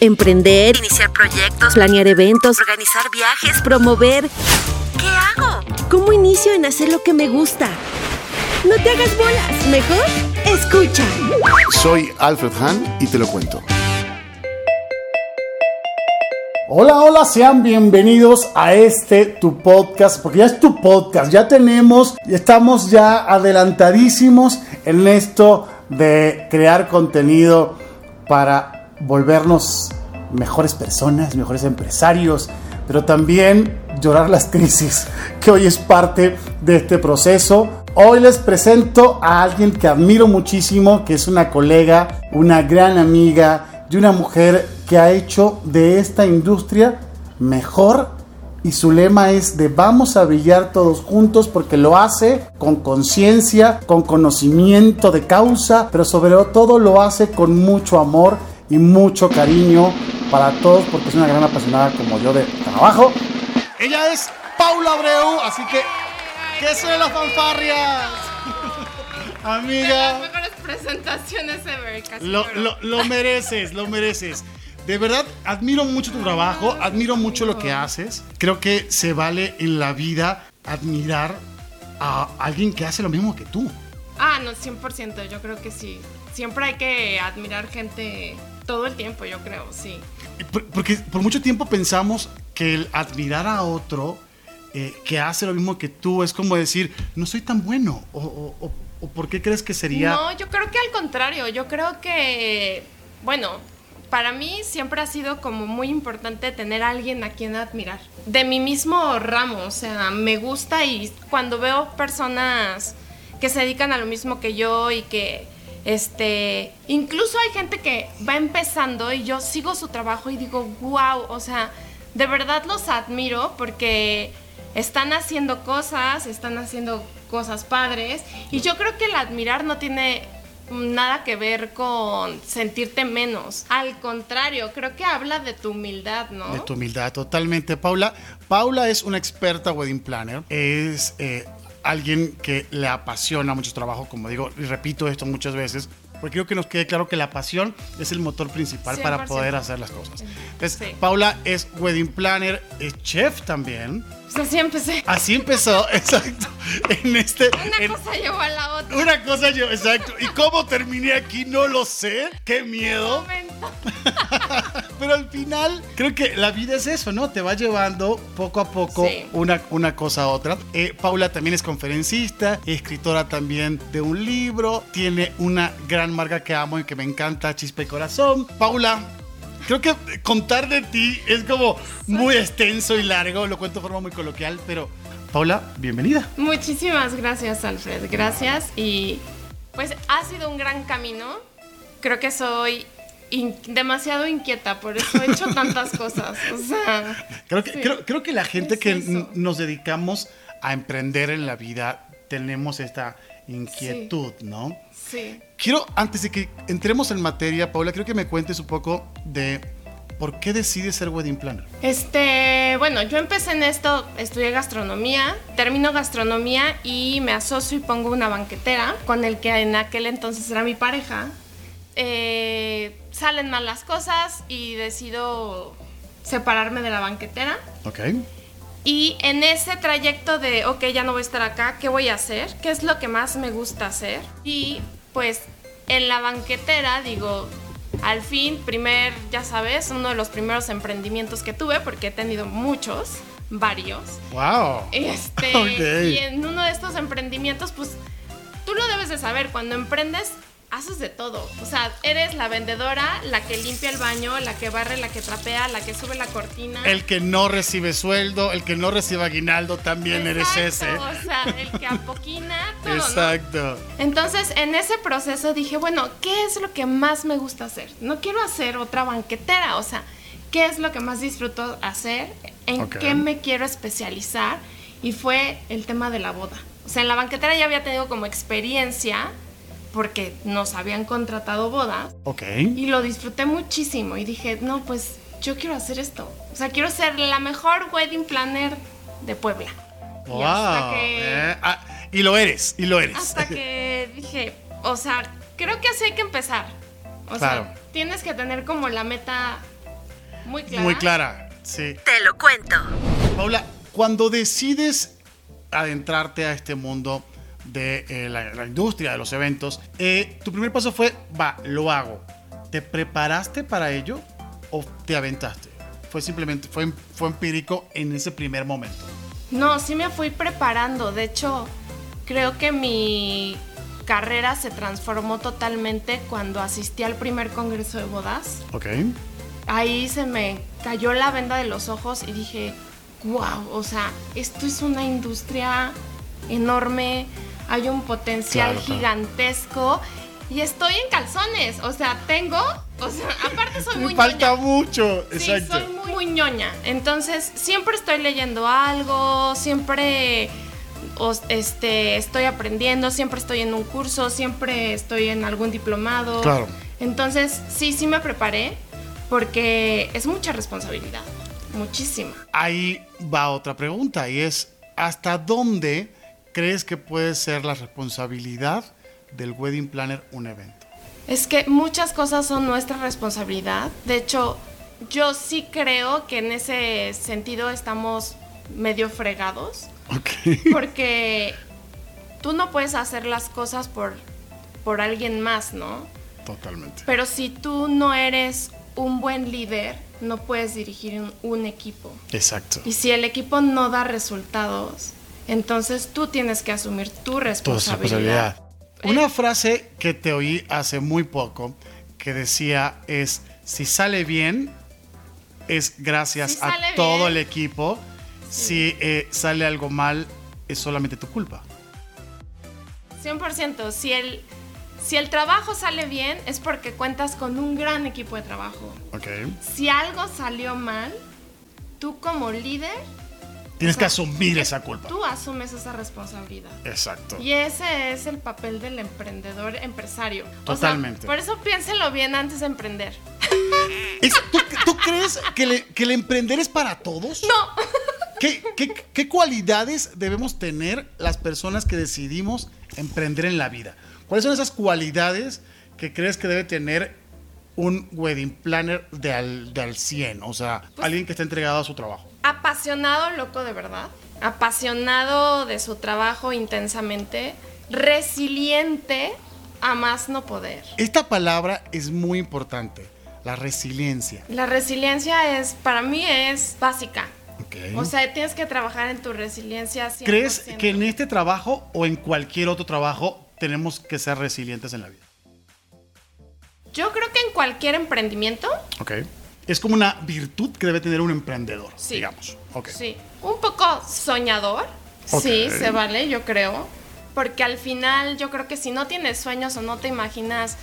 Emprender, iniciar proyectos, planear eventos, organizar viajes, promover. ¿Qué hago? ¿Cómo inicio en hacer lo que me gusta? No te hagas bolas, mejor escucha. Soy Alfred Hahn y te lo cuento. Hola, hola, sean bienvenidos a este tu podcast, porque ya es tu podcast, ya tenemos, estamos ya adelantadísimos en esto de crear contenido para volvernos mejores personas, mejores empresarios, pero también llorar las crisis, que hoy es parte de este proceso. Hoy les presento a alguien que admiro muchísimo, que es una colega, una gran amiga y una mujer que ha hecho de esta industria mejor y su lema es de vamos a brillar todos juntos porque lo hace con conciencia, con conocimiento de causa, pero sobre todo lo hace con mucho amor y mucho cariño para todos porque es una gran apasionada como yo de trabajo. Ella es Paula Abreu, así que ¿qué son las fanfarrias? Amiga. De las mejores presentaciones ever, casi Lo, lo, lo mereces, lo mereces. De verdad, admiro mucho tu trabajo, admiro mucho lo que haces. Creo que se vale en la vida admirar a alguien que hace lo mismo que tú. Ah, no, 100%, yo creo que sí. Siempre hay que admirar gente todo el tiempo, yo creo, sí. Por- Porque por mucho tiempo pensamos que el admirar a otro eh, que hace lo mismo que tú es como decir, no soy tan bueno. O, o- o- o ¿por qué crees que sería? No, yo creo que al contrario, yo creo que, bueno, para mí siempre ha sido como muy importante tener a alguien a quien admirar. De mi mismo ramo, o sea, me gusta y cuando veo personas que se dedican a lo mismo que yo y que, este, incluso hay gente que va empezando y yo sigo su trabajo y digo, wow, o sea, de verdad los admiro porque están haciendo cosas, están haciendo cosas padres y yo creo que el admirar no tiene nada que ver con sentirte menos. Al contrario, creo que habla de tu humildad, ¿no? De tu humildad, totalmente. Paula, Paula es una experta wedding planner. Es eh, alguien que le apasiona mucho su trabajo, como digo, y repito esto muchas veces, porque quiero que nos quede claro que la pasión es el motor principal para 100%. poder hacer las cosas. Entonces, Sí. Paula es wedding planner, es chef también. O sea, sí empecé. Así empezó, exacto. En este. Una en- cosa llevó a la otra. una cosa yo, exacto. ¿Y cómo terminé aquí? No lo sé. Qué miedo. Pero al final, creo que la vida es eso, ¿no? Te va llevando poco a poco Sí. una, una cosa a otra. Eh, Paula también es conferencista, escritora también de un libro, tiene una gran marca que amo y que me encanta, Chispa y Corazón. Paula, creo que contar de ti es como muy extenso y largo, lo cuento de forma muy coloquial, pero Paula, bienvenida. Muchísimas gracias, Alfred. Gracias. Y pues ha sido un gran camino. Creo que soy in- demasiado inquieta, por eso he hecho tantas cosas. O sea, Creo que, Sí. creo, creo que la gente Es que eso. nos dedicamos a emprender en la vida tenemos esta inquietud, ¿no? sí. Quiero, antes de que entremos en materia, Paula, quiero que me cuentes un poco de por qué decides ser wedding planner. Este, bueno, yo empecé en esto, estudié gastronomía, termino gastronomía y me asocio y pongo una banquetera con el que en aquel entonces era mi pareja. Eh, salen mal las cosas y decido separarme de la banquetera. Ok. Y en ese trayecto de, ok, ya no voy a estar acá, ¿qué voy a hacer? ¿Qué es lo que más me gusta hacer? Y pues en la banquetera, digo, al fin, primer, ya sabes, uno de los primeros emprendimientos que tuve, porque he tenido muchos, varios. ¡Wow! Este. Y en uno de estos emprendimientos, pues tú lo debes de saber, cuando emprendes, haces de todo. O sea, eres la vendedora, la que limpia el baño, la que barre, la que trapea, la que sube la cortina. El que no recibe sueldo, el que no recibe aguinaldo, también eres ese. O sea, el que apoquina, todo. Exacto. Entonces, en ese proceso dije, bueno, ¿qué es lo que más me gusta hacer? No quiero hacer otra banquetera, o sea, ¿qué es lo que más disfruto hacer? ¿En qué me quiero especializar? Y fue el tema de la boda. O sea, en la banquetera ya había tenido como experiencia porque nos habían contratado bodas. Ok. Y lo disfruté muchísimo y dije, no, pues yo quiero hacer esto. O sea, quiero ser la mejor wedding planner de Puebla. Wow. Y, hasta que, eh, ah, y lo eres, y lo eres. Hasta que dije, o sea, creo que así hay que empezar. O sea, tienes que tener como la meta muy clara. Muy clara, sí. Te lo cuento. Paula, cuando decides adentrarte a este mundo, de eh, la, industria de los eventos, eh, tu primer paso fue, va, lo hago. ¿Te preparaste para ello o te aventaste? Fue simplemente, fue, fue empírico en ese primer momento. No, sí me fui preparando. De hecho, creo que mi carrera se transformó totalmente cuando asistí al primer congreso de bodas. Ok. Ahí se me cayó la venda de los ojos y dije, wow, o sea, esto es una industria enorme hay un potencial gigantesco y estoy en calzones, o sea, tengo, o sea, aparte soy muy falta mucho, sí, soy muy, muy ñoña. Entonces, siempre estoy leyendo algo, siempre este, estoy aprendiendo, siempre estoy en un curso, siempre estoy en algún diplomado. Claro. Entonces, sí, sí me preparé porque es mucha responsabilidad, muchísima. Ahí va otra pregunta y es, ¿hasta dónde crees que puede ser la responsabilidad del wedding planner un evento? Es que muchas cosas son nuestra responsabilidad. De hecho, yo sí creo que en ese sentido estamos medio fregados. Porque tú no puedes hacer las cosas por, por alguien más, ¿no? Totalmente. Pero si tú no eres un buen líder, no puedes dirigir un, un equipo. Exacto. Y si el equipo no da resultados, entonces tú tienes que asumir tu responsabilidad. Una frase que te oí hace muy poco que decía es, si sale bien, es gracias a todo el equipo. Si eh, sale algo mal, es solamente tu culpa. 100%. Si el, si el trabajo sale bien, es porque cuentas con un gran equipo de trabajo. Okay. Si algo salió mal, tú como líder Tienes que asumir esa culpa. Tú asumes esa responsabilidad. Exacto. Y ese es el papel del emprendedor empresario. Totalmente. por eso piénselo bien antes de emprender. ¿tú, crees que, el emprender es para todos? No. ¿Qué, qué cualidades debemos tener las personas que decidimos emprender en la vida? ¿Cuáles son esas cualidades que crees que debe tener un wedding planner de al, de al 100? O sea, pues alguien que está entregado a su trabajo apasionado, loco de verdad, apasionado de su trabajo intensamente, resiliente a más no poder. Esta palabra es muy importante, la resiliencia. La resiliencia es, para mí es básica. O sea, tienes que trabajar en tu resiliencia. 100%. ¿Crees que en este trabajo o en cualquier otro trabajo tenemos que ser resilientes en la vida? Yo creo que en cualquier emprendimiento. Ok es como una virtud que debe tener un emprendedor, digamos. Sí, un poco soñador, sí, se vale, yo creo. Porque al final yo creo que si no tienes sueños o no te imaginas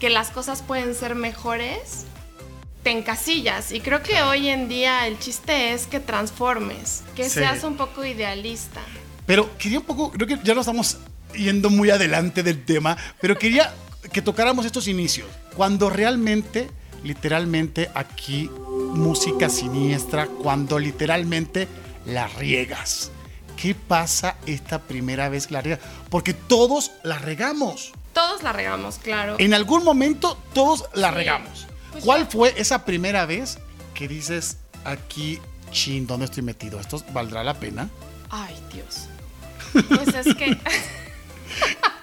que las cosas pueden ser mejores, te encasillas. Y creo que hoy en día el chiste es que transformes, que seas un poco idealista. Pero quería un poco, creo que ya no estamos yendo muy adelante del tema, pero quería que tocáramos estos inicios. Cuando realmente literalmente aquí música siniestra cuando literalmente la riegas. ¿Qué pasa esta primera vez que la riegas? Porque todos la regamos. Todos la regamos, claro. En algún momento todos la regamos. Pues ¿Cuál fue esa primera vez que dices aquí, chin, ¿dónde estoy metido? ¿Esto valdrá la pena? Ay, Dios. Pues es que...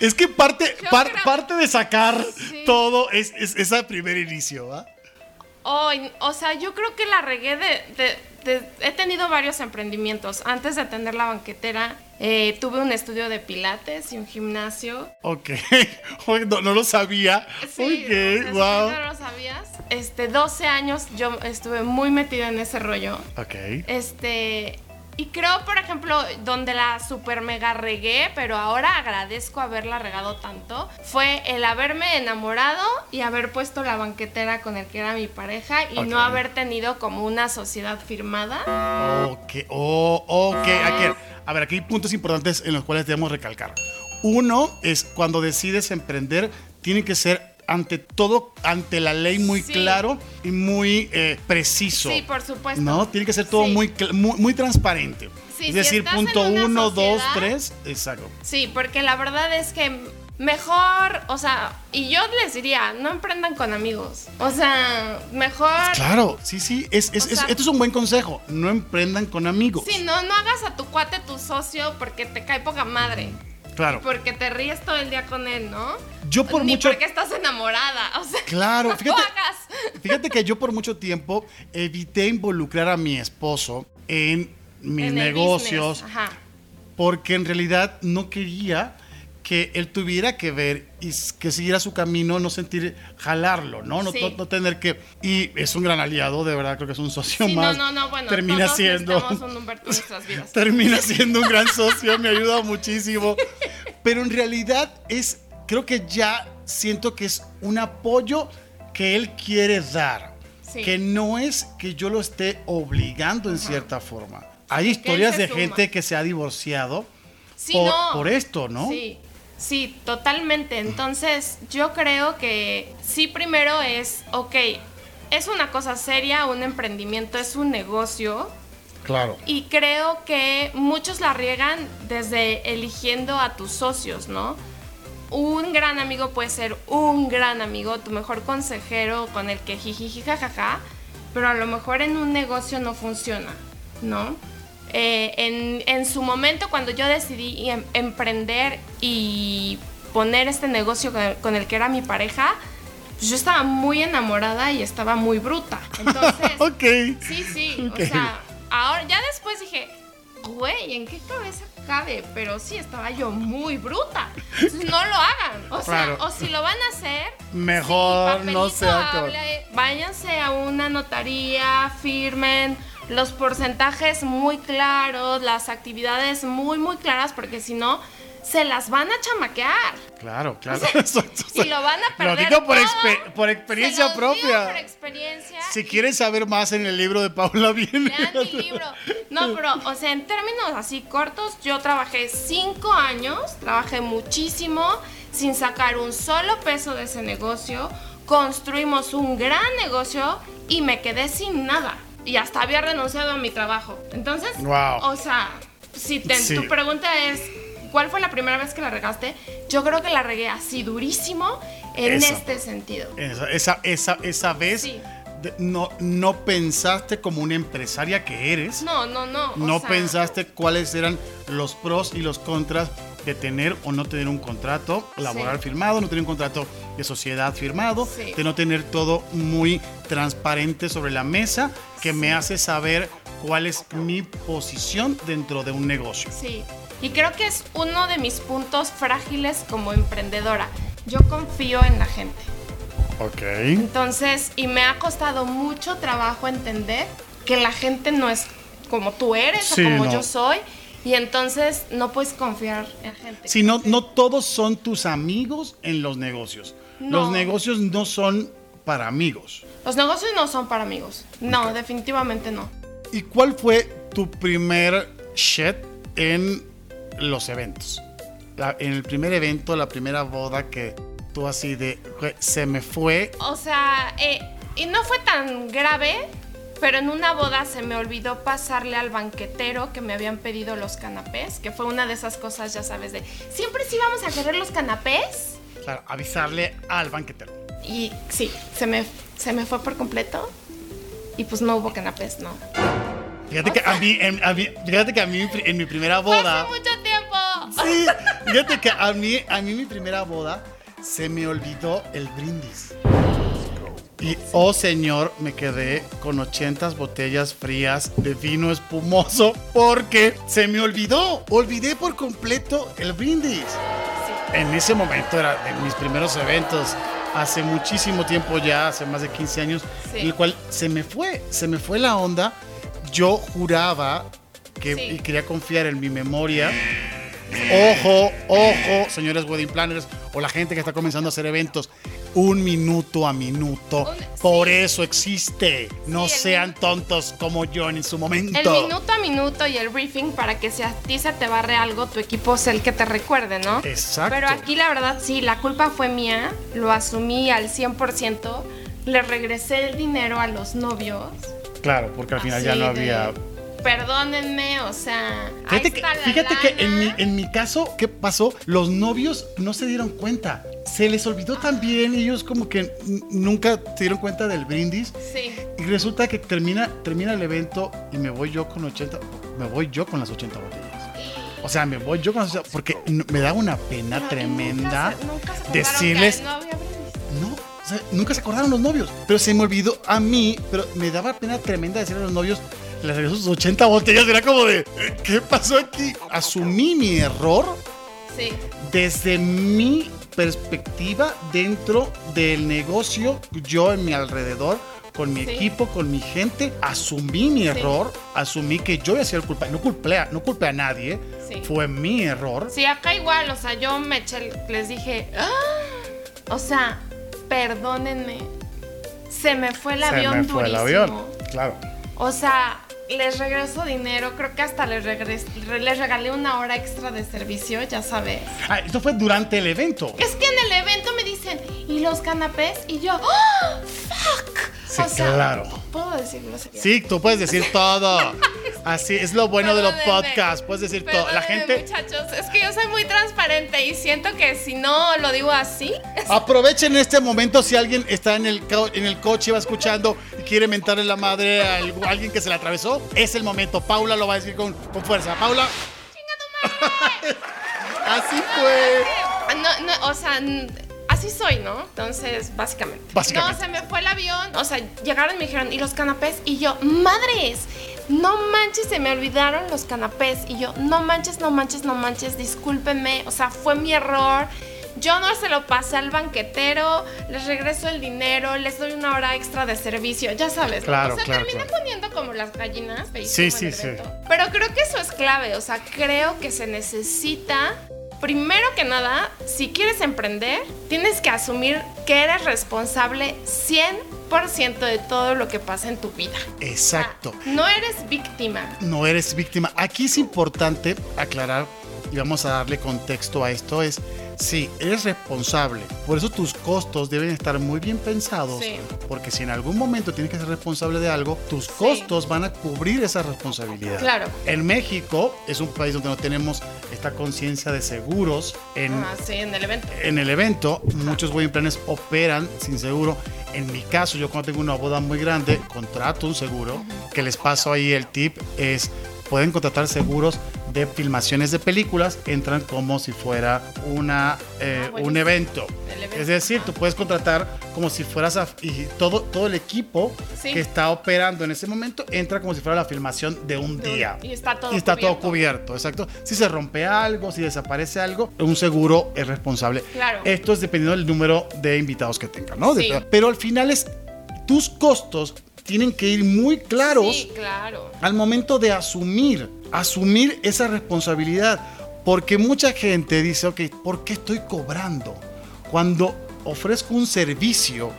es que parte, parte de sacar todo es, ese primer inicio, ¿va? o sea, yo creo que la regué de, he tenido varios emprendimientos. Antes de atender la banquetera, eh, tuve un estudio de pilates y un gimnasio. Ok, no, lo sabía. Sí, wow. no lo sabías. Este, 12 años yo estuve muy metida en ese rollo. Ok. Este, y creo, por ejemplo, donde la super mega regué, pero ahora agradezco haberla regado tanto, fue el haberme enamorado y haber puesto la banquetera con el que era mi pareja y no haber tenido como una sociedad firmada. Ok, oh, ok. a ver, aquí hay puntos importantes en los cuales debemos recalcar. Uno es cuando decides emprender, tiene que ser ante todo, ante la ley muy claro y muy eh, preciso. Sí, por supuesto. ¿No? Tiene que ser todo muy, muy, transparente. es decir, punto uno, dos, tres, exacto. Sí, porque la verdad es que mejor, o sea, y yo les diría, no emprendan con amigos. O sea, mejor. Claro, sí, sí, es, es, esto es un buen consejo. No emprendan con amigos. Sí, no, no hagas a tu cuate tu socio porque te cae poca madre. Claro. Porque te ríes todo el día con él, ¿no? Yo por Ni mucho. porque estás enamorada. O sea, claro, fíjate. Fíjate que yo por mucho tiempo evité involucrar a mi esposo en mis negocios. Porque en realidad no quería que él tuviera que ver y que siguiera su camino, no sentir jalarlo, ¿no? No, no, tener que. Y es un gran aliado, de verdad, creo que es un socio más. No, no, no, bueno, termina siendo. Un vidas. termina siendo un gran socio, me ayuda muchísimo. Pero en realidad es. Creo que ya siento que es un apoyo que él quiere dar. Que no es que yo lo esté obligando en cierta forma. Hay historias de gente que se ha divorciado por, por, esto, ¿no? Sí. Sí, totalmente. Entonces, yo creo que sí, primero es, ok, es una cosa seria, un emprendimiento, es un negocio. Claro. Y creo que muchos la riegan desde eligiendo a tus socios, ¿no? Un gran amigo puede ser un gran amigo, tu mejor consejero con el que jiji jajaja, pero a lo mejor en un negocio no funciona, ¿no? Eh, en, su momento, cuando yo decidí em, emprender y poner este negocio con el, que era mi pareja, pues yo estaba muy enamorada y estaba muy bruta. Entonces, ok. Sí, sí. O sea, ahora, ya después dije, güey, ¿en qué cabeza cabe? Pero sí, estaba yo muy bruta. Entonces, no lo hagan. O sea, o si lo van a hacer, mejor no se Váyanse a una notaría, firmen los porcentajes muy claros, las actividades muy, muy claras, porque si no, se las van a chamaquear. Claro, claro. y lo van a perder. Lo digo por, por experiencia propia. por experiencia. Si quieres saber más en el libro de Paula, viene. Lean mi libro. No, pero, o sea, en términos así cortos, yo trabajé cinco años, trabajé muchísimo, sin sacar un solo peso de ese negocio. Construimos un gran negocio y me quedé sin nada y hasta había renunciado a mi trabajo. Entonces, o sea, si tu pregunta es, ¿cuál fue la primera vez que la regaste? Yo creo que la regué así durísimo en este sentido. Esa, esa, esa, vez... no, no pensaste como una empresaria que eres. No, no, no. No pensaste cuáles eran los pros y los contras de tener o no tener un contrato laboral firmado, no tener un contrato de sociedad firmado, de no tener todo muy transparente sobre la mesa que me hace saber cuál es mi posición dentro de un negocio. Sí, y creo que es uno de mis puntos frágiles como emprendedora. Yo confío en la gente. Ok. Entonces, y me ha costado mucho trabajo entender que la gente no es como tú eres o como yo soy y entonces no puedes confiar en gente. Sí, no, no todos son tus amigos en los negocios. Los negocios no son para amigos. Los negocios no son para amigos. No, definitivamente no. ¿Y cuál fue tu primer shit en los eventos? en el primer evento, la primera boda que tú así de se me fue. O sea, eh, y no fue tan grave pero en una boda se me olvidó pasarle al banquetero que me habían pedido los canapés, que fue una de esas cosas, ya sabes, de siempre sí vamos a querer los canapés. Claro, avisarle al banquetero. Y sí, se me, se me fue por completo y pues no hubo canapés, no. Fíjate que a mí, en, fíjate que a mí en mi primera boda. Hace mucho tiempo. Sí, fíjate que a mí, a mí mi primera boda se me olvidó el brindis. Y, oh señor, me quedé con 80 botellas frías de vino espumoso porque se me olvidó. Olvidé por completo el brindis. En ese momento era de mis primeros eventos. Hace muchísimo tiempo ya, hace más de 15 años, Sí. en el cual se me fue, se me fue la onda. Yo juraba que Sí. y quería confiar en mi memoria. Ojo, ojo, señores wedding planners o la gente que está comenzando a hacer eventos. Un minuto a minuto. Un- Por sí. eso existe. No Sí, sean tontos como yo en su momento. El minuto a minuto y el briefing para que si a ti se te barre algo, tu equipo sea el que te recuerde, ¿no? Exacto. Pero aquí la verdad sí, la culpa fue mía, lo asumí al 100%, le regresé el dinero a los novios. Claro, porque al final así ya no de, había. Perdónenme, o sea, Fíjate, que, fíjate que en mi, lana". en mi caso, ¿qué pasó? Los novios no se dieron cuenta. Se les olvidó también. Ellos como que nunca se dieron cuenta del brindis. Sí, Y resulta que termina, termina el evento y me voy yo con 80, me voy yo con las 80 botellas. O sea, me voy yo con las 80, porque me da una pena pero tremenda nunca se- nunca se decirles, no había brindis. no, o sea, nunca se acordaron los novios, pero se me olvidó a mí, pero me daba pena tremenda decirle a los novios, les regreso sus 80 botellas, era como de, "Eh, ¿qué pasó aquí? Asumí mi error Sí, desde mi perspectiva dentro del negocio, yo en mi alrededor, con mi Sí. equipo, con mi gente, asumí mi error, asumí que yo había sido el culpable, no culpé a, no culpé a nadie, Sí. fue mi error. sí, acá igual, o sea, yo me eché, les dije, "Ah", o sea, perdónenme, se me fue el Se avión me fue el avión, claro. O sea, les regreso dinero, creo que hasta les, regres- re- les regalé una hora extra de servicio, ya sabes. Ah, esto fue durante el evento. Es que en el evento me dicen, ¿y los canapés? Y yo, ¡Ah! ¡fuck! Sí, claro. ¿Puedo decir groserías? Sí, tú puedes decir todo. Así es lo bueno de los podcasts, puedes decir todo. La gente Muchachos, es que yo soy muy transparente y siento que si no lo digo así, Aprovechen este momento si alguien está en el, en el coche, va escuchando y quiere mentarle la madre a algu- a alguien que se le atravesó. Es el momento. Paula lo va a decir con, con fuerza. Paula. Así fue. No, no, o sea, así soy, ¿no? Entonces, básicamente. Básicamente. No, se me fue el avión. O sea, llegaron y me dijeron, ¿y los canapés? Y yo, madres, no manches, se me olvidaron los canapés. Y yo, no manches, no manches, no manches, discúlpenme. O sea, fue mi error. Yo no se lo pasé al banquetero, les regreso el dinero, les doy una hora extra de servicio, ya sabes. ¿no? Claro, o sea, claro, terminé claro. poniendo como las gallinas. Sí, sí, sí. Pero creo que eso es clave, o sea, creo que se necesita, primero que nada, si quieres emprender, tienes que asumir que eres responsable 100% de todo lo que pasa en tu vida. Exacto. No eres víctima. No eres víctima. Aquí es importante aclarar y vamos a darle contexto a esto. Es, sí, eres responsable. Por eso tus costos deben estar muy bien pensados. Sí. Porque si en algún momento tienes que ser responsable de algo, tus costos van a cubrir esa responsabilidad. Claro. En México es un país donde no tenemos esta conciencia de seguros. En, Ah, sí, en el evento. en el evento, muchos wedding planners operan sin seguro. En mi caso, yo cuando tengo una boda muy grande, contrato un seguro. Que les paso ahí el tip es, pueden contratar seguros de filmaciones de películas, entran como si fuera una, eh, Ah, un evento. Evento. Es decir, tú puedes contratar como si fueras a, y todo, todo el equipo Sí. que está operando en ese momento entra como si fuera la filmación de un día. y está todo Y está todo cubierto. cubierto, exacto. Si se rompe algo, si desaparece algo, un seguro es responsable. Claro. Esto es dependiendo del número de invitados que tengan, ¿no? Sí. Pero al final es tus costos tienen que ir muy claros Sí, claro. al momento de asumir, asumir esa responsabilidad. Porque mucha gente dice, ok, ¿por qué estoy cobrando? Cuando ofrezco un servicio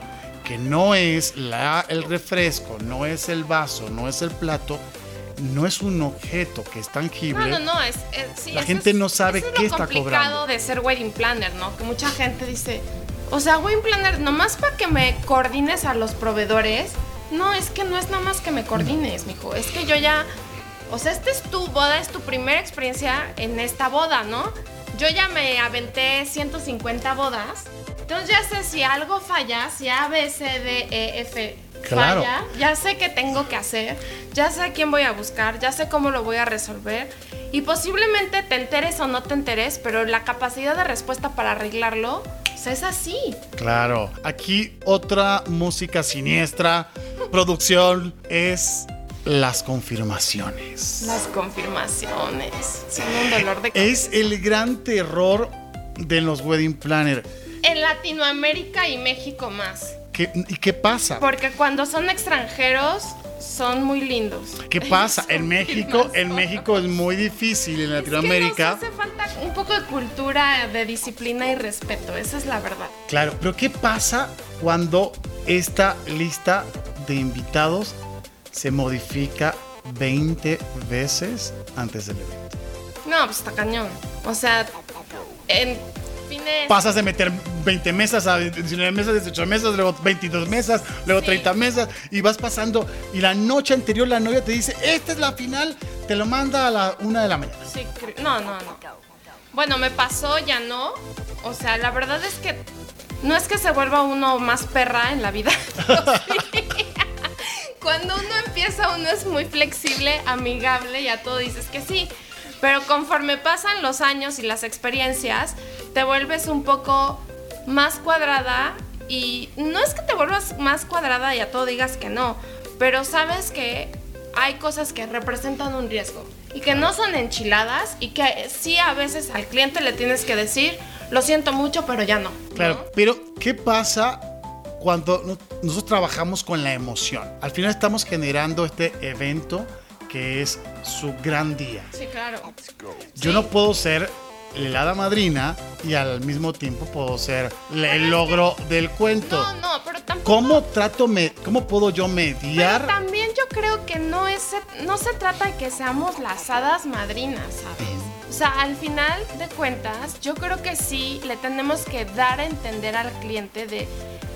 que no es la, el refresco, no es el vaso, no es el plato, no es un objeto que es tangible. No, no, no, es, es- sí, La gente es- no sabe eso es qué lo está complicado cobrando. de ser wedding planner, ¿no? Que mucha gente dice, o sea, wedding planner, nomás para que me coordines a los proveedores. No, es que no es nada más que me coordines, mijo. Es que yo ya, o sea, esta es tu boda, es tu primera experiencia en esta boda, ¿no? Yo ya me aventé 150 bodas. Entonces ya sé si algo falla, si A, B, C, D, E, F Claro. falla, ya sé qué tengo que hacer, ya sé a quién voy a buscar, ya sé cómo lo voy a resolver y posiblemente te enteres o no te enteres, pero la capacidad de respuesta para arreglarlo sea, es así. Claro. Aquí otra música siniestra, producción, es las confirmaciones. Las confirmaciones. Son un dolor de Es el gran terror de los wedding planner. En Latinoamérica y México más. ¿Qué, ¿Y qué pasa? Porque cuando son extranjeros son muy lindos. ¿Qué pasa? En México, en México es muy difícil, en Latinoamérica. Es que nos hace falta un poco de cultura, de disciplina y respeto, esa es la verdad. Claro, pero ¿qué pasa cuando esta lista de invitados se modifica 20 veces antes del evento? No, pues está cañón. O sea, en fines... Pasas de meter 20 mesas a 19 mesas, 18 mesas, luego 22 mesas, luego Sí. 30 mesas y vas pasando y la noche anterior la novia te dice, esta es la final, te lo manda a la una de la mañana. Sí, no, no, no. Bueno, me pasó, ya no. O sea, la verdad es que no es que se vuelva uno más perra en la vida. sí. Cuando uno empieza, uno es muy flexible, amigable y a todo dices que sí. Pero conforme pasan los años y las experiencias, te vuelves un poco más cuadrada y no es que te vuelvas más cuadrada y a todo digas que no, pero sabes que hay cosas que representan un riesgo y que no son enchiladas y que sí a veces al cliente le tienes que decir, lo siento mucho, pero ya no. Claro, ¿no? pero ¿qué pasa cuando nosotros trabajamos con la emoción? Al final estamos generando este evento que es su gran día. Sí, claro. Yo Sí. no puedo ser la hada madrina y al mismo tiempo puedo ser el logro del cuento. No, no, pero tampoco... ¿Cómo trato me, cómo puedo yo Pero mediar? también yo creo que no, es, no se trata de que seamos las hadas madrinas, ¿sabes? O sea, al final de cuentas, yo creo que sí le tenemos que dar a entender al cliente de,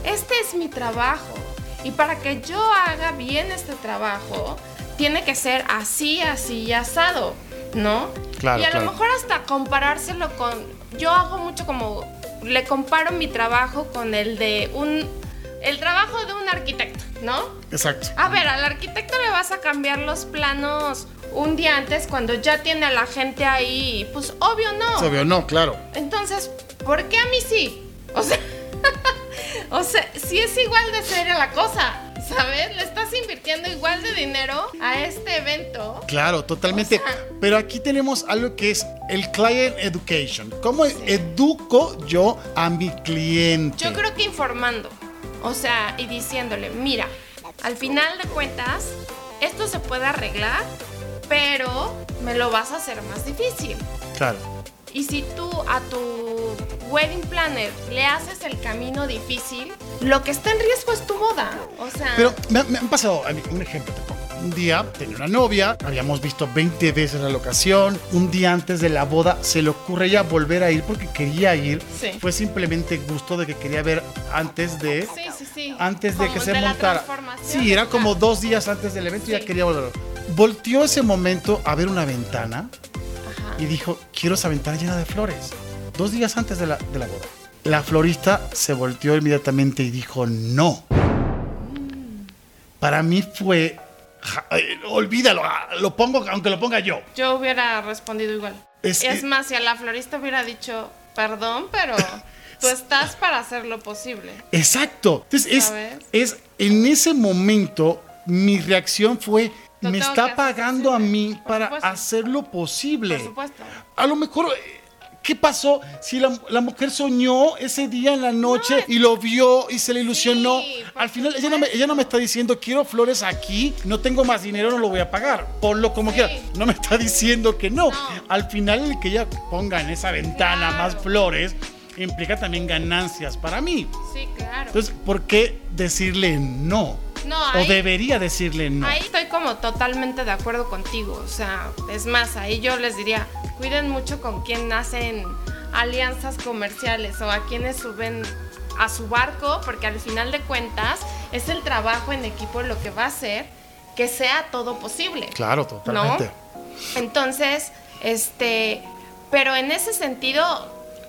este es mi trabajo. Y para que yo haga bien este trabajo, tiene que ser así, así y asado, ¿no? Claro, y a claro. lo mejor hasta comparárselo con... Yo hago mucho como... Le comparo mi trabajo con el de un... El trabajo de un arquitecto, ¿no? Exacto. A ver, al arquitecto le vas a cambiar los planos un día antes cuando ya tiene a la gente ahí. Pues obvio no. Es obvio, no, claro. Entonces, ¿por qué a mí sí? O sea, o sea, sí es igual de seria la cosa, ¿sabes? Le estás invirtiendo igual de dinero a este evento. Claro, totalmente. O sea- Pero aquí tenemos algo que es el client education. ¿Cómo educo yo a mi cliente? Yo creo que informando, o sea, y diciéndole, mira, al final de cuentas, esto se puede arreglar, pero me lo vas a hacer más difícil. Claro. Y si tú a tu wedding planner le haces el camino difícil, lo que está en riesgo es tu boda. O sea, Pero me, me han pasado, a mí, un ejemplo te pongo. Un día tenía una novia, habíamos visto 20 veces la locación. Un día antes de la boda se le ocurre ella volver a ir porque quería ir. Sí. Fue simplemente gusto de que quería ver antes de. sí, sí, sí. Antes de que se de montara. Sí, era como dos días antes del evento y ya quería volver. Volteó ese momento a ver una ventana. Y dijo, quiero esa ventana llena de flores. Dos días antes de la, de la boda. La florista se volteó inmediatamente y dijo, no. Para mí fue, ja, eh, olvídalo, ah, lo pongo aunque lo ponga yo. Yo hubiera respondido igual. Es más, si a la florista hubiera dicho, perdón, pero tú estás para hacer lo posible. Exacto. Entonces es, es, en ese momento mi reacción fue, Lo me está pagando a mí para supuesto. hacer lo posible. Por supuesto. A lo mejor, eh, ¿qué pasó si la, la mujer soñó ese día en la noche y lo vio y se le ilusionó? Sí, Al final, ella no, me, ella no me está diciendo, quiero flores aquí, no tengo más dinero, no lo voy a pagar. Ponlo como Sí. quiera. No me está diciendo que no. No. Al final, el que ella ponga en esa ventana Claro. más flores implica también ganancias para mí. Sí, claro. Entonces, ¿por qué decirle no? No, o debería decirle no. Ahí estoy como totalmente de acuerdo contigo. O sea, es más, ahí yo les diría, cuiden mucho con quién hacen alianzas comerciales o a quienes suben a su barco, porque al final de cuentas es el trabajo en equipo lo que va a hacer que sea todo posible. Claro, totalmente. Entonces, este, pero en ese sentido,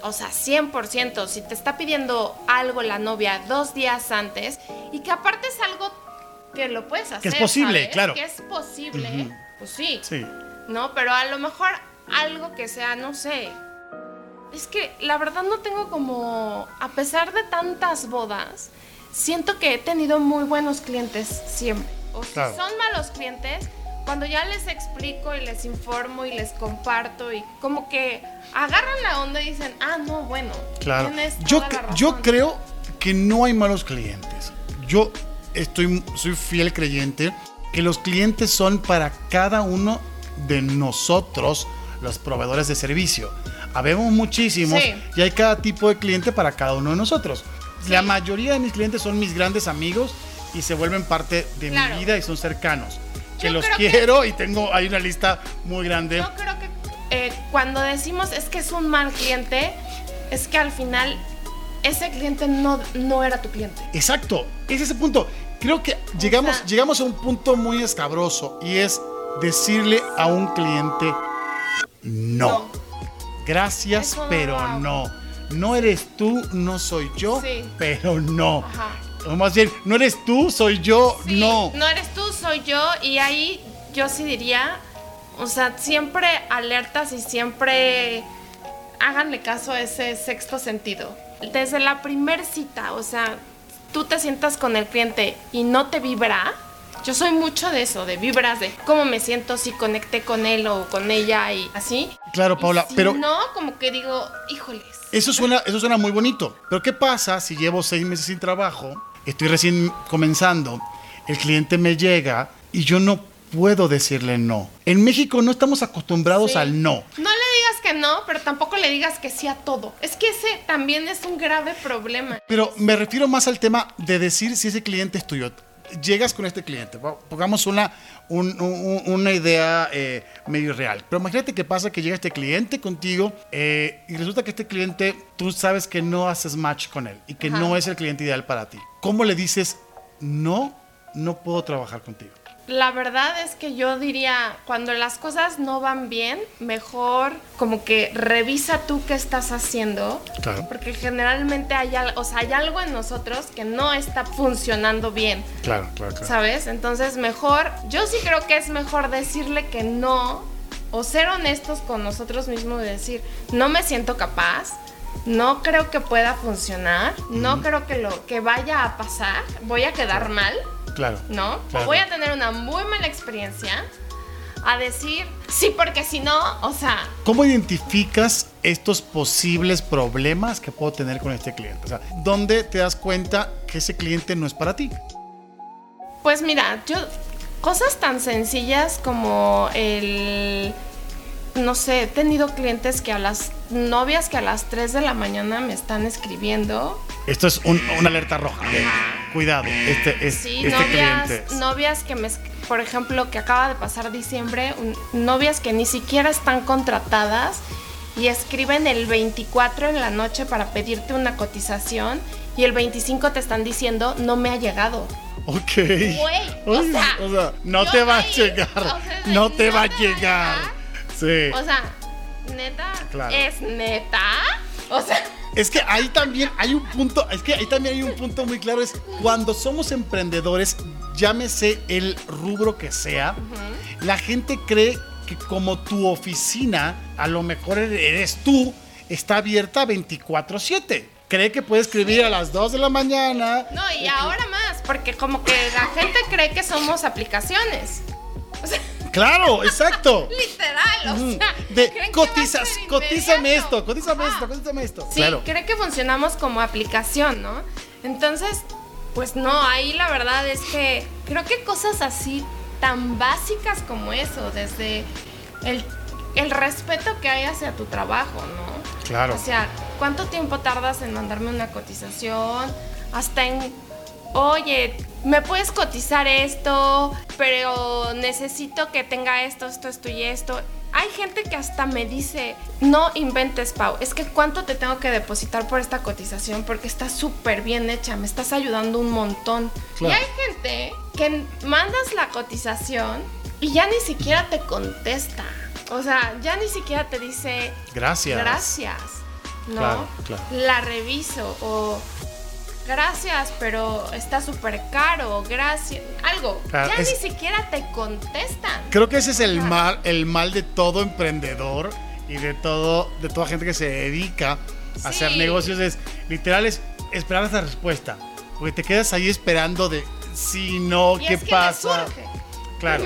o sea, 100%, si te está pidiendo algo la novia dos días antes y que aparte es algo que lo puedes hacer. es posible, ¿sabes? claro. Que es posible, pues sí, Sí. ¿no? Pero a lo mejor algo que sea, no sé, es que la verdad no tengo como, a pesar de tantas bodas, siento que he tenido muy buenos clientes siempre. O si son malos clientes, cuando ya les explico y les informo y les comparto y como que agarran la onda y dicen, ah, no, bueno, claro. yo, yo creo que no hay malos clientes. Yo estoy, soy fiel creyente que los clientes son para cada uno de nosotros los proveedores de servicio. Habemos muchísimos y hay cada tipo de cliente para cada uno de nosotros. La mayoría de mis clientes son mis grandes amigos y se vuelven parte de mi vida y son cercanos. Que los quiero y tengo hay una lista muy grande. Yo creo que eh, cuando decimos es que es un mal cliente, es que al final ese cliente no, no era tu cliente. Exacto, es ese punto. Creo que llegamos, llegamos a un punto muy escabroso y es decirle a un cliente no. Gracias, pero no. No eres tú, no soy yo, pero no. O más bien, no eres tú, soy yo, no. No eres tú, soy yo. Y ahí yo sí diría, o sea, siempre alertas y siempre háganle caso a ese sexto sentido. Desde la primer cita, o sea, tú te sientas con el cliente y no te vibra, yo soy mucho de eso, de vibras, de cómo me siento si conecté con él o con ella y así. Claro, Paula, pero. No, como que digo, híjoles. Eso suena, eso suena muy bonito. Pero ¿qué pasa si llevo seis meses sin trabajo, estoy recién comenzando, el cliente me llega y yo no puedo decirle no? En México no estamos acostumbrados al no. No le digas que no, pero tampoco le digas que sí a todo. Es que ese también es un grave problema. Pero me refiero más al tema de decir si ese cliente es tuyo llegas con este cliente, pongamos una, una idea eh, medio real, pero imagínate que pasa que llega este cliente contigo eh, y resulta que este cliente tú sabes que no haces match con él y que no es el cliente ideal para ti. ¿Cómo le dices, no, no puedo trabajar contigo? La verdad es que yo diría, cuando las cosas no van bien, mejor como que revisa tú qué estás haciendo. Claro. Porque generalmente hay, o sea, hay algo en nosotros que no está funcionando bien. Claro, claro, claro. ¿Sabes? Entonces mejor, yo sí creo que es mejor decirle que no o ser honestos con nosotros mismos y decir, no me siento capaz. No creo que pueda funcionar, no creo que lo que vaya a pasar, voy a quedar mal, Claro. ¿No? Voy a tener una muy mala experiencia a decir sí, porque si no, o sea. ¿Cómo identificas estos posibles problemas que puedo tener con este cliente? O sea, ¿dónde te das cuenta que ese cliente no es para ti? Pues mira, yo. Cosas tan sencillas como el no sé, he tenido clientes que a las novias que a las 3 de la mañana me están escribiendo. Esto es una alerta roja. cuidado, este es sí, este novias, novias que me, por ejemplo, que acaba de pasar diciembre, novias que ni siquiera están contratadas y escriben el 24 en la noche para pedirte una cotización y el 25 te están diciendo no me ha llegado. Ok. o, sea, no te va a llegar. no te va a llegar. O sea, neta, es neta. O sea. Es que ahí también hay un punto, es que ahí también hay un punto muy claro, es cuando somos emprendedores, llámese el rubro que sea, la gente cree que como tu oficina, a lo mejor eres tú, está abierta 24/7 cree que puede escribir a las 2 de la mañana. No, y ahora más, porque como que la gente cree que somos aplicaciones. O sea, Claro, exacto. Literal, o sea. De cotizas, cotízame esto, cotízame esto, cotízame esto. Sí, cree que funcionamos como aplicación, ¿no? Entonces, pues no, ahí la verdad es que creo que cosas así tan básicas como eso, desde el, el respeto que hay hacia tu trabajo, ¿no? Claro. O sea, ¿cuánto tiempo tardas en mandarme una cotización? Hasta en oye, ¿me puedes cotizar esto? Pero necesito que tenga esto, esto, esto y esto. Hay gente que hasta me dice, no inventes, Pau, es que cuánto te tengo que depositar por esta cotización porque está súper bien hecha, me estás ayudando un montón. Y hay gente que mandas la cotización y ya ni siquiera te contesta. O sea, ya ni siquiera te dice gracias. Gracias. ¿No? La reviso o gracias, pero está súper caro, gracias, algo. ya ni siquiera te contestan. Creo que ese es el mal, el mal de todo emprendedor y de todo, de toda gente que se dedica a hacer negocios es literal es esperar esa respuesta. Porque te quedas ahí esperando de si no, ¿qué pasa? Claro.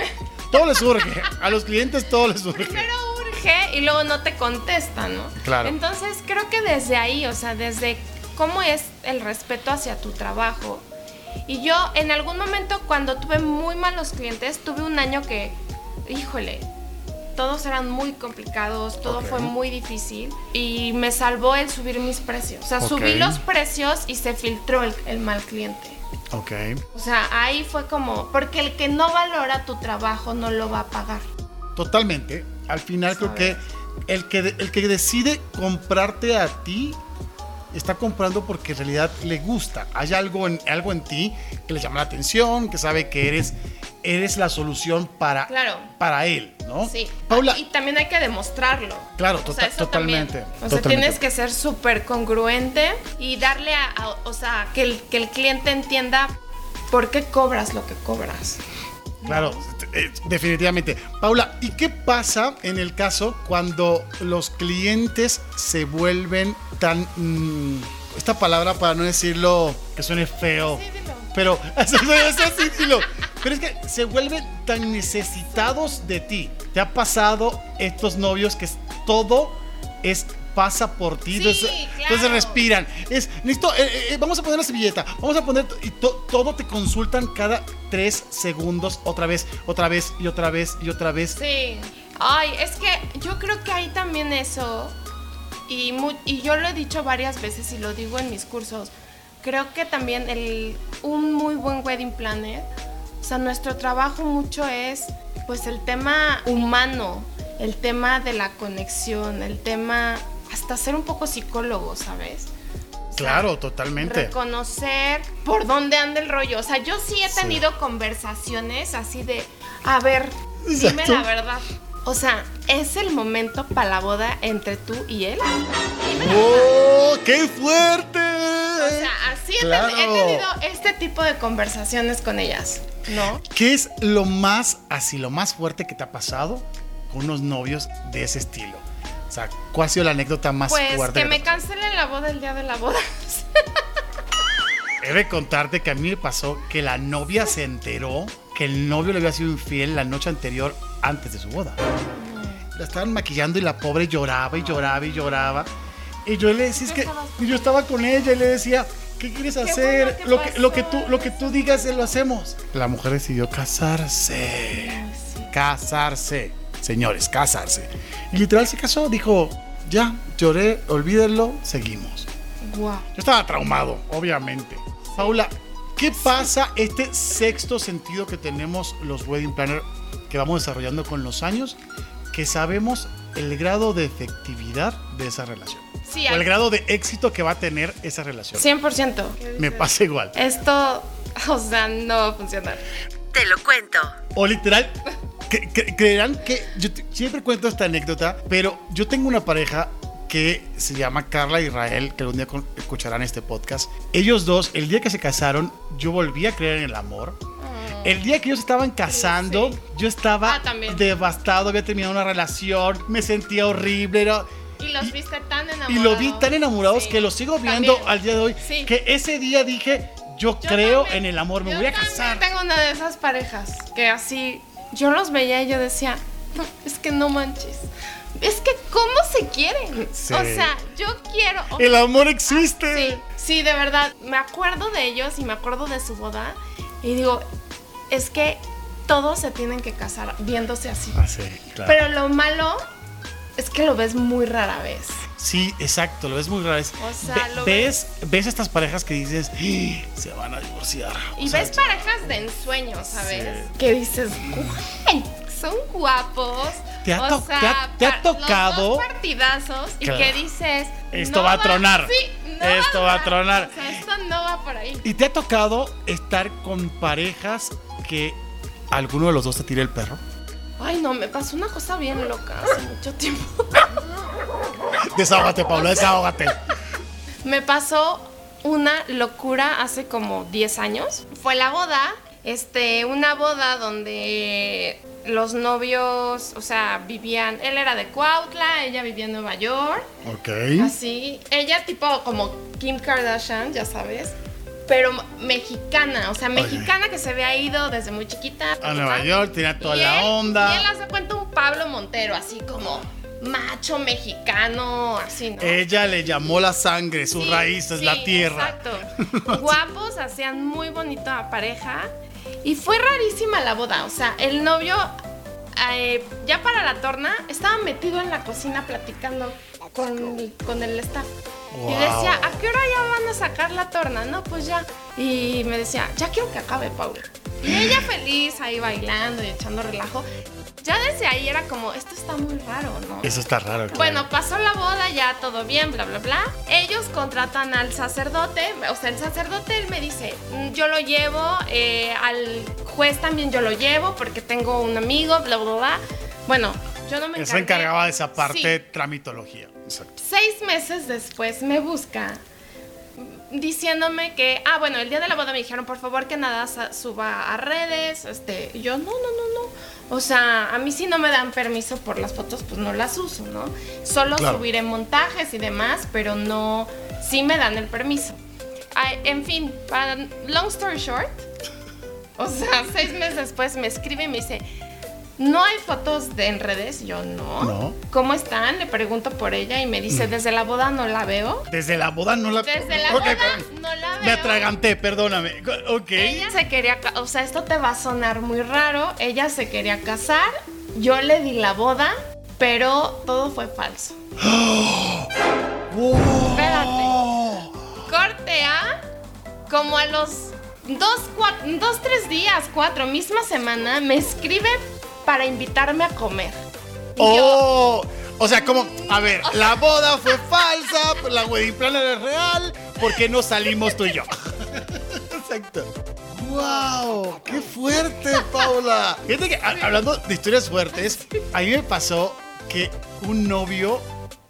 Todo les surge. A los clientes todo les surge. Primero urge y luego no te contestan, ¿no? Claro. Entonces creo que desde ahí, o sea, desde cómo es el respeto hacia tu trabajo. Y yo en algún momento cuando tuve muy malos clientes, tuve un año que, híjole, todos eran muy complicados, todo fue muy difícil y me salvó el subir mis precios. O sea, subí los precios y se filtró el, el mal cliente. Ok. O sea, ahí fue como, porque el que no valora tu trabajo no lo va a pagar. Totalmente. Al final creo que el, que el que decide comprarte a ti está comprando porque en realidad le gusta. Hay algo en, algo en ti que le llama la atención, que sabe que eres, eres la solución para, para él, ¿no? Sí. Paula. Y también hay que demostrarlo. Claro, tota-, totalmente. O sea, tienes que ser súper congruente y darle a, o sea, que el, que el cliente entienda por qué cobras lo que cobras. Claro, eh, definitivamente. Paula, ¿y qué pasa en el caso cuando los clientes se vuelven tan... Mm, esta palabra para no decirlo que suene feo. Sí, pero Pero es que se vuelven tan necesitados de ti. ¿Te ha pasado estos novios que todo es pasa por ti. entonces, respiran. Es, listo, eh, eh, vamos a poner la servilleta. Vamos a poner. Y todo te consultan cada tres segundos. Otra vez, otra vez, y otra vez, y otra vez. Sí. Ay, es que yo creo que hay también eso. Y, y yo lo he dicho varias veces y lo digo en mis cursos. Creo que también el, un muy buen wedding planner. O sea, nuestro trabajo mucho es pues el tema humano, el tema de la conexión, el tema hasta ser un poco psicólogo, ¿sabes? claro, totalmente. Reconocer por dónde anda el rollo. O sea, yo sí he tenido conversaciones así de, a ver, dime la verdad. O sea, ¿es el momento para la boda entre tú y él? ¡Oh, qué fuerte! O sea, así he, tenido este tipo de conversaciones con ellas, ¿no? ¿Qué es lo más, así, lo más fuerte que te ha pasado con unos novios de ese estilo? O sea, ¿cuál ha sido la anécdota más pues, fuerte? Que me cancelen la boda el día de la boda. He de contarte que a mí me pasó que la novia se enteró que el novio le había sido infiel la noche anterior antes de su boda. La estaban maquillando y la pobre lloraba y lloraba y lloraba. Y yo le decía, es que yo estaba con ella y le decía, ¿qué quieres hacer? lo, que, lo, que tú, lo que tú digas, lo hacemos. La mujer decidió casarse. Casarse señores, casarse. Y literal se casó, dijo, ya, lloré, olvídenlo, seguimos. Wow. Yo estaba traumado, obviamente. Paula, ¿qué pasa este sexto sentido que tenemos los wedding planner que vamos desarrollando con los años? Que sabemos el grado de efectividad de esa relación. Sí, o el grado de éxito que va a tener esa relación. 100%. Me pasa igual. Esto, o sea, no va a funcionar. Te lo cuento. O literal, creerán que yo siempre cuento esta anécdota, pero yo tengo una pareja que se llama Carla Israel, que algún día escucharán este podcast. Ellos dos, el día que se casaron, yo volví a creer en el amor. El día que ellos estaban casando, yo estaba ah, devastado, había terminado una relación, me sentía horrible. y los viste tan enamorados. Y lo vi tan enamorados que los sigo viendo al día de hoy. Que ese día dije, yo, creo en el amor, me voy a casar. Yo tengo una de esas parejas que así yo los veía y yo decía, no, es que no manches. Es que cómo se quieren. O sea, yo quiero. El amor existe. Sí, sí, de verdad. Me acuerdo de ellos y me acuerdo de su boda. Y digo, es que todos se tienen que casar viéndose así. Ah, sí, claro. Pero lo malo es que lo ves muy rara vez. Sí, exacto, lo ves muy raro. O sea, lo ves, ves estas parejas que dices, ¡Ah! se van a divorciar. Y ves parejas de ensueño, ¿sabes? Que dices, son guapos. ¿Te ha, tocado? Los partidazos y que dices, esto va a tronar. esto va a tronar. O sea, esto no va por ahí. ¿Y te ha tocado estar con parejas que alguno de los dos te tire el perro? Ay, no, me pasó una cosa bien loca hace mucho tiempo. desahógate, Paula, desahógate. Me pasó una locura hace como 10 años. Fue la boda este, una boda donde los novios, o sea, vivían, él era de Cuautla, ella vivía en Nueva York. Ok. Así, ella tipo como Kim Kardashian, ya sabes, pero mexicana, o sea, mexicana que se había ido desde muy chiquita. A Nueva York, tenía toda Y la él- onda. Y él hace cuenta un Pablo Montero, así como macho mexicano, así, ¿no? Ella le llamó la sangre, sus Sí, raíces, sí, la tierra. Exacto. Guapos, hacían muy bonita pareja. Y fue rarísima la boda. O sea, el novio, eh, ya para la torna, estaba metido en la cocina platicando con, con el staff. Wow. Y decía, ¿a qué hora ya van a sacar la torna? No, pues ya. Y me decía, ya quiero que acabe, Paula. Y ella feliz ahí bailando y echando relajo. Ya desde ahí era como, esto está muy raro, ¿no? Eso está raro. claro. Bueno, pasó la boda, ya todo bien, bla, bla, bla. Ellos contratan al sacerdote, o sea, el sacerdote él me dice, "Mm, yo lo llevo, eh, al juez también yo lo llevo porque tengo un amigo, bla, bla, bla. Bueno, yo no me Él se encargué. encargaba de esa parte Sí. tramitología. Exacto. Seis meses después me busca diciéndome que, ah, bueno, el día de la boda me dijeron, por favor, que nada suba a redes, este, y yo, no, no, no, no, o sea, a mí si no me dan permiso por las fotos, pues no las uso, ¿no? Solo Claro. subiré montajes y demás, pero no, sí me dan el permiso. Ay, en fin, para, long story short, o sea, seis meses después me escribe y me dice, ¿no hay fotos de en redes? Yo, no. No. ¿Cómo están? Le pregunto por ella y me dice, desde la boda no la veo. Desde la boda no la. Desde la boda no la veo. Me atraganté, perdóname. Ok. Ella se quería, o sea, esto te va a sonar muy raro. Ella se quería casar, yo le di la boda, pero todo fue falso. Wow. Espérate. Corte A, como a los dos, dos, tres días, cuatro, misma semana, me escribe para invitarme a comer. Y yo, Oh, o sea, como, a ver, la boda fue falsa, la wedding planner es real, ¿por qué no salimos tú y yo? Exacto. ¡Wow! ¡Qué fuerte, Paula! Fíjate que a- hablando de historias fuertes, a mí me pasó que un novio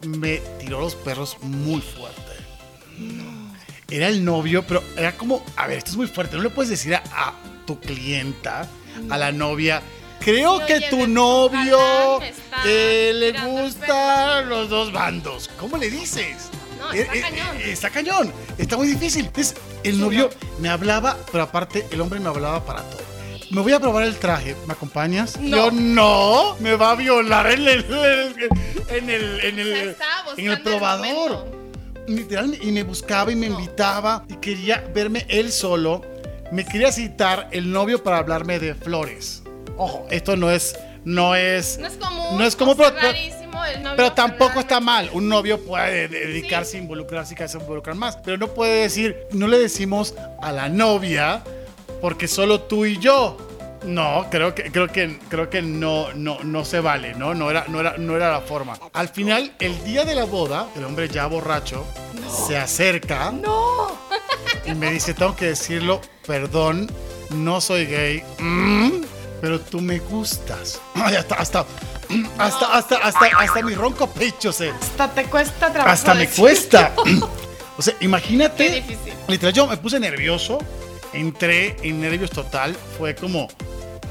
me tiró los perros muy fuerte. Era el novio, pero era como, a ver, esto es muy fuerte, no le puedes decir a, a tu clienta, a la novia, creo Sí, que tu novio eh, le gustan los dos bandos. ¿Cómo le dices? No, Eh, está eh, cañón. eh, está cañón. Está muy difícil. Entonces, el novio me hablaba, pero aparte, el hombre me hablaba para todo. Me voy a probar el traje. ¿Me acompañas? No. Yo no. Me va a violar en el, en el, en el, en probador. Literal, y me buscaba y me No. invitaba y quería verme él solo. Me quería citar el novio para hablarme de flores. Ojo, esto no es, no es, no es común. no es pero- pero- rarísimo el novio pero tampoco está mal. Un novio puede de- dedicarse a involucrarse y cada vez involucran más. Pero no puede decir, no le decimos a la novia porque solo tú y yo. No, creo que, creo que, creo que no, no, no se vale, ¿no? No era, no, era, no era la forma. Al final, el día de la boda, el hombre ya borracho se acerca No. y me dice, tengo que decirlo, perdón, no soy gay, mm, pero tú me gustas. Ay, hasta, hasta, hasta, hasta, hasta, hasta mi ronco pecho se... Hasta te cuesta trabajo. Hasta me cuesta. O sea, imagínate. Qué difícil. Literal, yo me puse nervioso. Entré en nervios total. Fue como,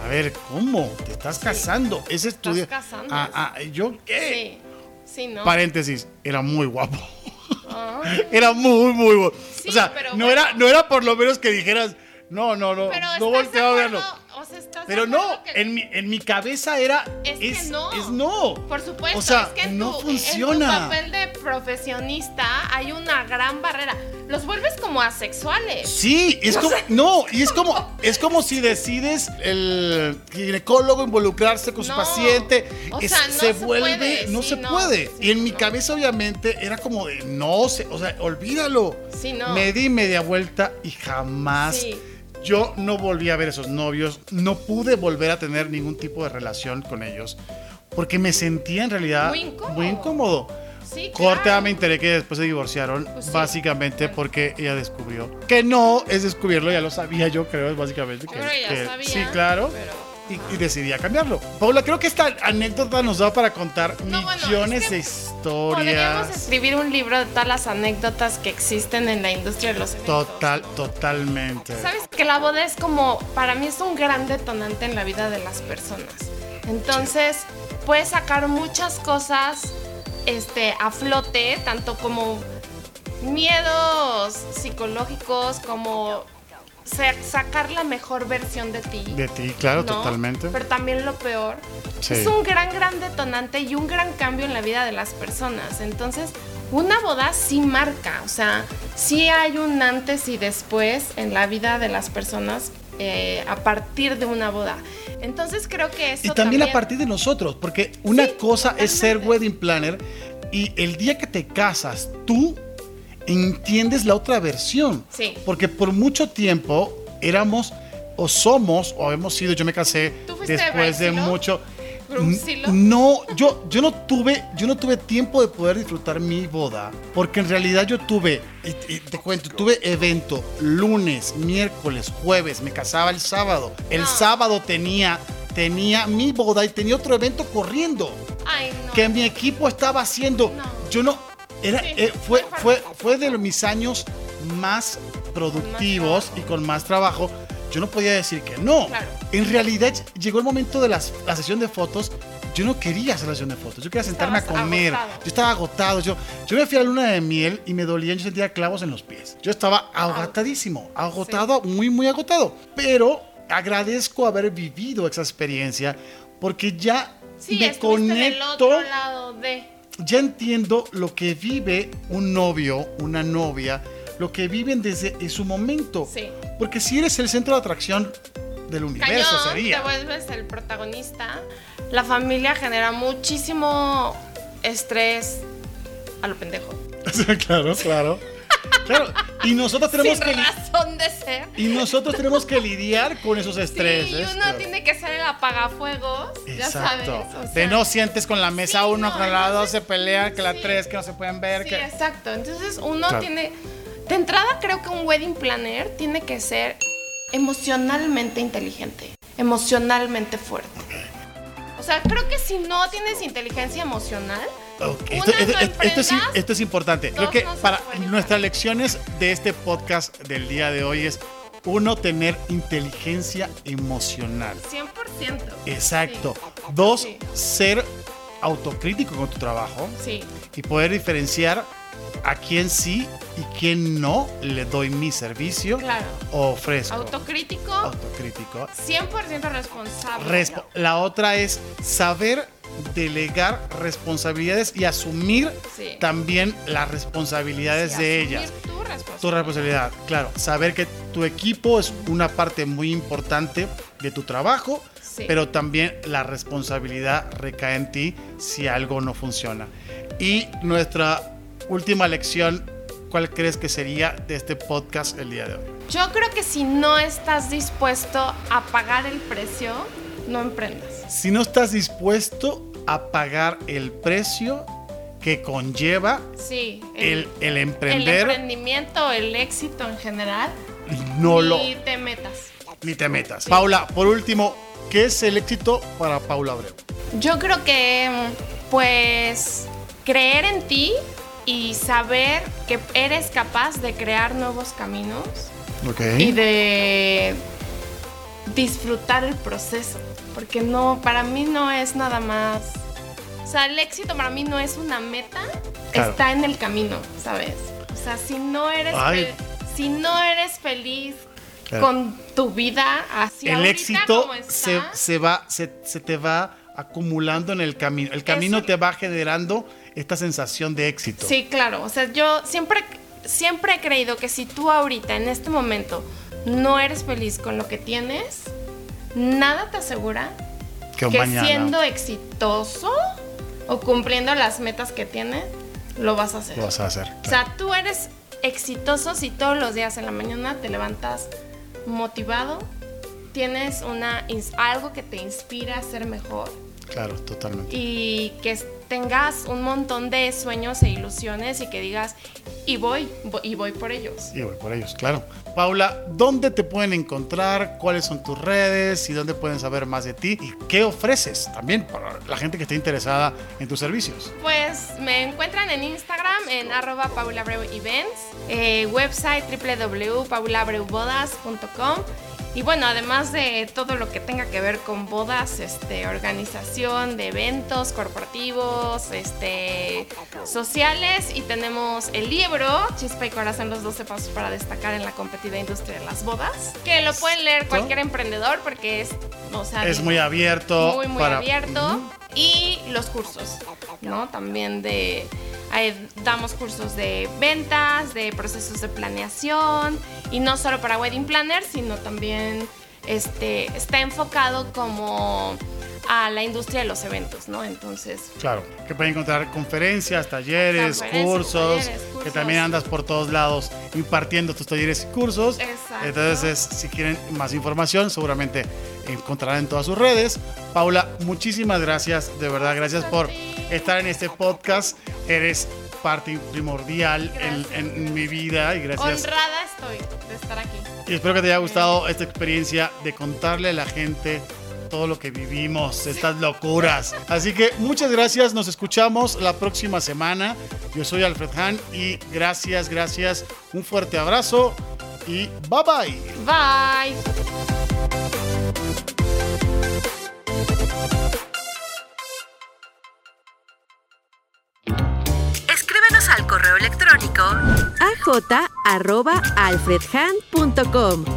a ver, ¿cómo? ¿Te estás casando? Ese estudio. casando. Ah, ah, ¿Yo qué? Sí, sí, ¿no? Paréntesis, era muy guapo. Ah. Era muy, muy guapo. Sí, o sea, no, bueno. era, no era por lo menos que dijeras, no, no, no, Pero no ¿estás volteaba a verlo. Pero no, que- en mi, en mi cabeza era. Es que no. Es no. Por supuesto, O sea, es que no tu, funciona. En tu papel de profesionista hay una gran barrera. Los vuelves como asexuales. Sí, es como no, y es como es como si decides el ginecólogo involucrarse con su paciente, o es- sea, no se se vuelve, puede, no sí, se no, puede. sí, y en mi cabeza obviamente era como de no, se, o sea, olvídalo. Sí, no. Me di media vuelta y jamás Sí. Yo no volví a ver esos novios, no pude volver a tener ningún tipo de relación con ellos porque me sentía en realidad Muy incómodo. muy incómodo. Sí, Corte, claro. ah, me enteré que después se divorciaron, Pues sí. básicamente porque ella descubrió. Que no es descubrirlo, ya lo sabía yo, creo, básicamente. Que, creo que sabía, sí, claro. pero, y, decidí cambiarlo. Paula, creo que esta anécdota nos da para contar millones de historias. Podríamos escribir un libro de todas las anécdotas que existen en la industria de los eventos. Total, totalmente. Sabes que la boda es como, para mí es un gran detonante en la vida de las personas. Entonces, puedes sacar muchas cosas este, a flote, tanto como miedos psicológicos, como sacar la mejor versión de ti. De ti, claro, totalmente. Pero también lo peor. Es un gran, gran detonante y un gran cambio en la vida de las personas. Entonces, una boda sí marca, o sea, sí hay un antes y después en la vida de las personas eh, a partir de una boda. Entonces creo que eso... Y también, a partir de nosotros, porque una cosa es ser wedding planner y el día que te casas, tú entiendes la otra versión. Sí. Porque por mucho tiempo éramos o somos o hemos sido, yo me casé después de mucho no, yo, yo no tuve, yo no tuve tiempo de poder disfrutar mi boda, porque en realidad yo tuve, y, te cuento, tuve evento lunes, miércoles, jueves, me casaba el sábado. El sábado tenía, tenía mi boda y tenía otro evento corriendo. Que mi equipo estaba haciendo. Yo no, era, eh, fue, fue, fue de mis años más productivos y con más trabajo yo no podía decir que no. En realidad llegó el momento de la sesión de fotos. Yo no quería hacer la sesión de fotos, yo quería sentarme a comer. Yo estaba agotado. Yo, yo me fui a la luna de miel y me dolían, yo sentía clavos en los pies. Yo estaba agotadísimo, agotado, muy, muy agotado. Pero agradezco haber vivido esa experiencia porque ya me conecto. Ya entiendo lo que vive un novio, una novia lo que viven desde su momento. Sí. Porque si eres el centro de atracción del universo, sería. Te vuelves el protagonista. La familia genera muchísimo estrés a lo pendejo. claro, claro. Claro, y nosotros tenemos Sin que razón de ser. Y nosotros tenemos que lidiar con esos estreses. Sí, y uno tiene que ser el apagafuegos, ya sabes. de no sientes con la mesa uno, con la dos se pelea, que la tres que no se pueden ver. Sí, que... exacto. Entonces uno tiene de entrada creo que un wedding planner tiene que ser emocionalmente inteligente, emocionalmente fuerte. O sea, creo que si no tienes inteligencia emocional, esto, es, importante. Creo que para nuestras lecciones de este podcast del día de hoy es uno, tener inteligencia emocional. 100%. Exacto. Dos, ser autocrítico con tu trabajo. Sí. Y poder diferenciar a quién sí y quién no le doy mi servicio claro. o ofrezco. Autocrítico. Autocrítico. 100% responsable. la otra es saber delegar responsabilidades y asumir también las responsabilidades de ellas. Tu responsabilidad. Tu responsabilidad, claro. Saber que tu equipo es una parte muy importante de tu trabajo, pero también la responsabilidad recae en ti si algo no funciona. Y nuestra última lección, ¿cuál crees que sería de este podcast el día de hoy? Yo creo que si no estás dispuesto a pagar el precio, no emprendas. Si no estás dispuesto a pagar el precio que conlleva sí, el, el, emprender. El emprendimiento, el éxito en general. No lo. Ni te metas. Ni te metas. Paula, por último, ¿qué es el éxito para Paula Abreu? Yo creo que, pues, creer en ti y saber que eres capaz de crear nuevos caminos y de disfrutar el proceso. Porque no, para mí no es nada más. O sea, el éxito para mí no es una meta, está en el camino, ¿sabes? O sea, si no eres, si no eres feliz con tu vida así el éxito se, se, va, se, te va acumulando en el camino. El camino te va generando esta sensación de éxito. Sí, claro. O sea, yo siempre, siempre he creído que si tú ahorita, en este momento, no eres feliz con lo que tienes, nada te asegura que, siendo exitoso o cumpliendo las metas que tienes, lo vas a hacer. Lo vas a hacer. O sea, tú eres exitoso si todos los días en la mañana te levantas motivado, tienes una algo que te inspira a ser mejor. Claro, totalmente. Y que tengas un montón de sueños e ilusiones y que digas, y voy, y voy por ellos. Y voy por ellos, claro. Paula, ¿dónde te pueden encontrar? ¿Cuáles son tus redes? ¿Y dónde pueden saber más de ti? ¿Y qué ofreces también para la gente que esté interesada en tus servicios? Pues me encuentran en Instagram en arroba paulabreuevents, eh, website www.paulabreubodas.com y bueno, además de todo lo que tenga que ver con bodas, este, organización de eventos corporativos, este, sociales, y tenemos el libro Chispa y Corazón, los 12 pasos para destacar en la competida industria de las bodas, que lo pueden leer cualquier emprendedor porque es, o sea, es muy abierto. Muy, muy abierto. Y los cursos, ¿no? También de damos cursos de ventas, de procesos de planeación y no solo para wedding planners, sino también este, está enfocado como a la industria de los eventos, ¿no? Entonces. Claro, que pueden encontrar conferencias, talleres, cursos, que también andas por todos lados impartiendo tus talleres y cursos. Exacto. Entonces, si quieren más información, seguramente encontrarán en todas sus redes. Paula, muchísimas gracias, de verdad, gracias por estar en este podcast. Eres parte primordial en, mi vida y gracias. Honrada estoy de estar aquí. Y espero que te haya gustado esta experiencia de contarle a la gente todo lo que vivimos, estas locuras. Así que muchas gracias, nos escuchamos la próxima semana. Yo soy Alfred Han y gracias, gracias, un fuerte abrazo y bye bye. Bye.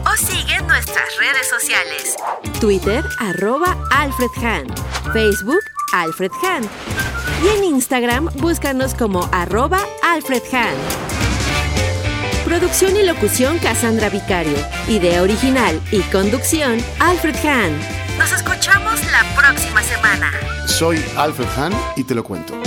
O sigue nuestras redes sociales. Twitter arroba alfredhan, Facebook Alfred y en Instagram búscanos como arroba alfredhan. Producción y locución Cassandra Vicario. Idea original y conducción Alfred Hahn. Nos escuchamos la próxima semana. Soy Alfred Hahn y te lo cuento.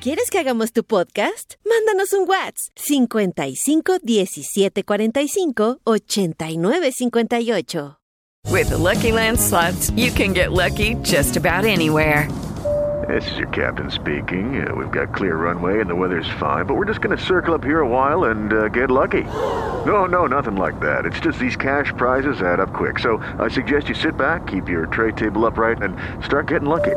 ¿Quieres que hagamos tu podcast? Mándanos un WhatsApp 55 17 45 89 58. With the Lucky Land slots, you can get lucky just about anywhere. This is your captain speaking. Uh, we've got clear runway and the weather's fine, but we're just going to circle up here a while and uh, get lucky. No, no, nothing like that. It's just these cash prizes add up quick. So I suggest you sit back, keep your tray table upright, and start getting lucky.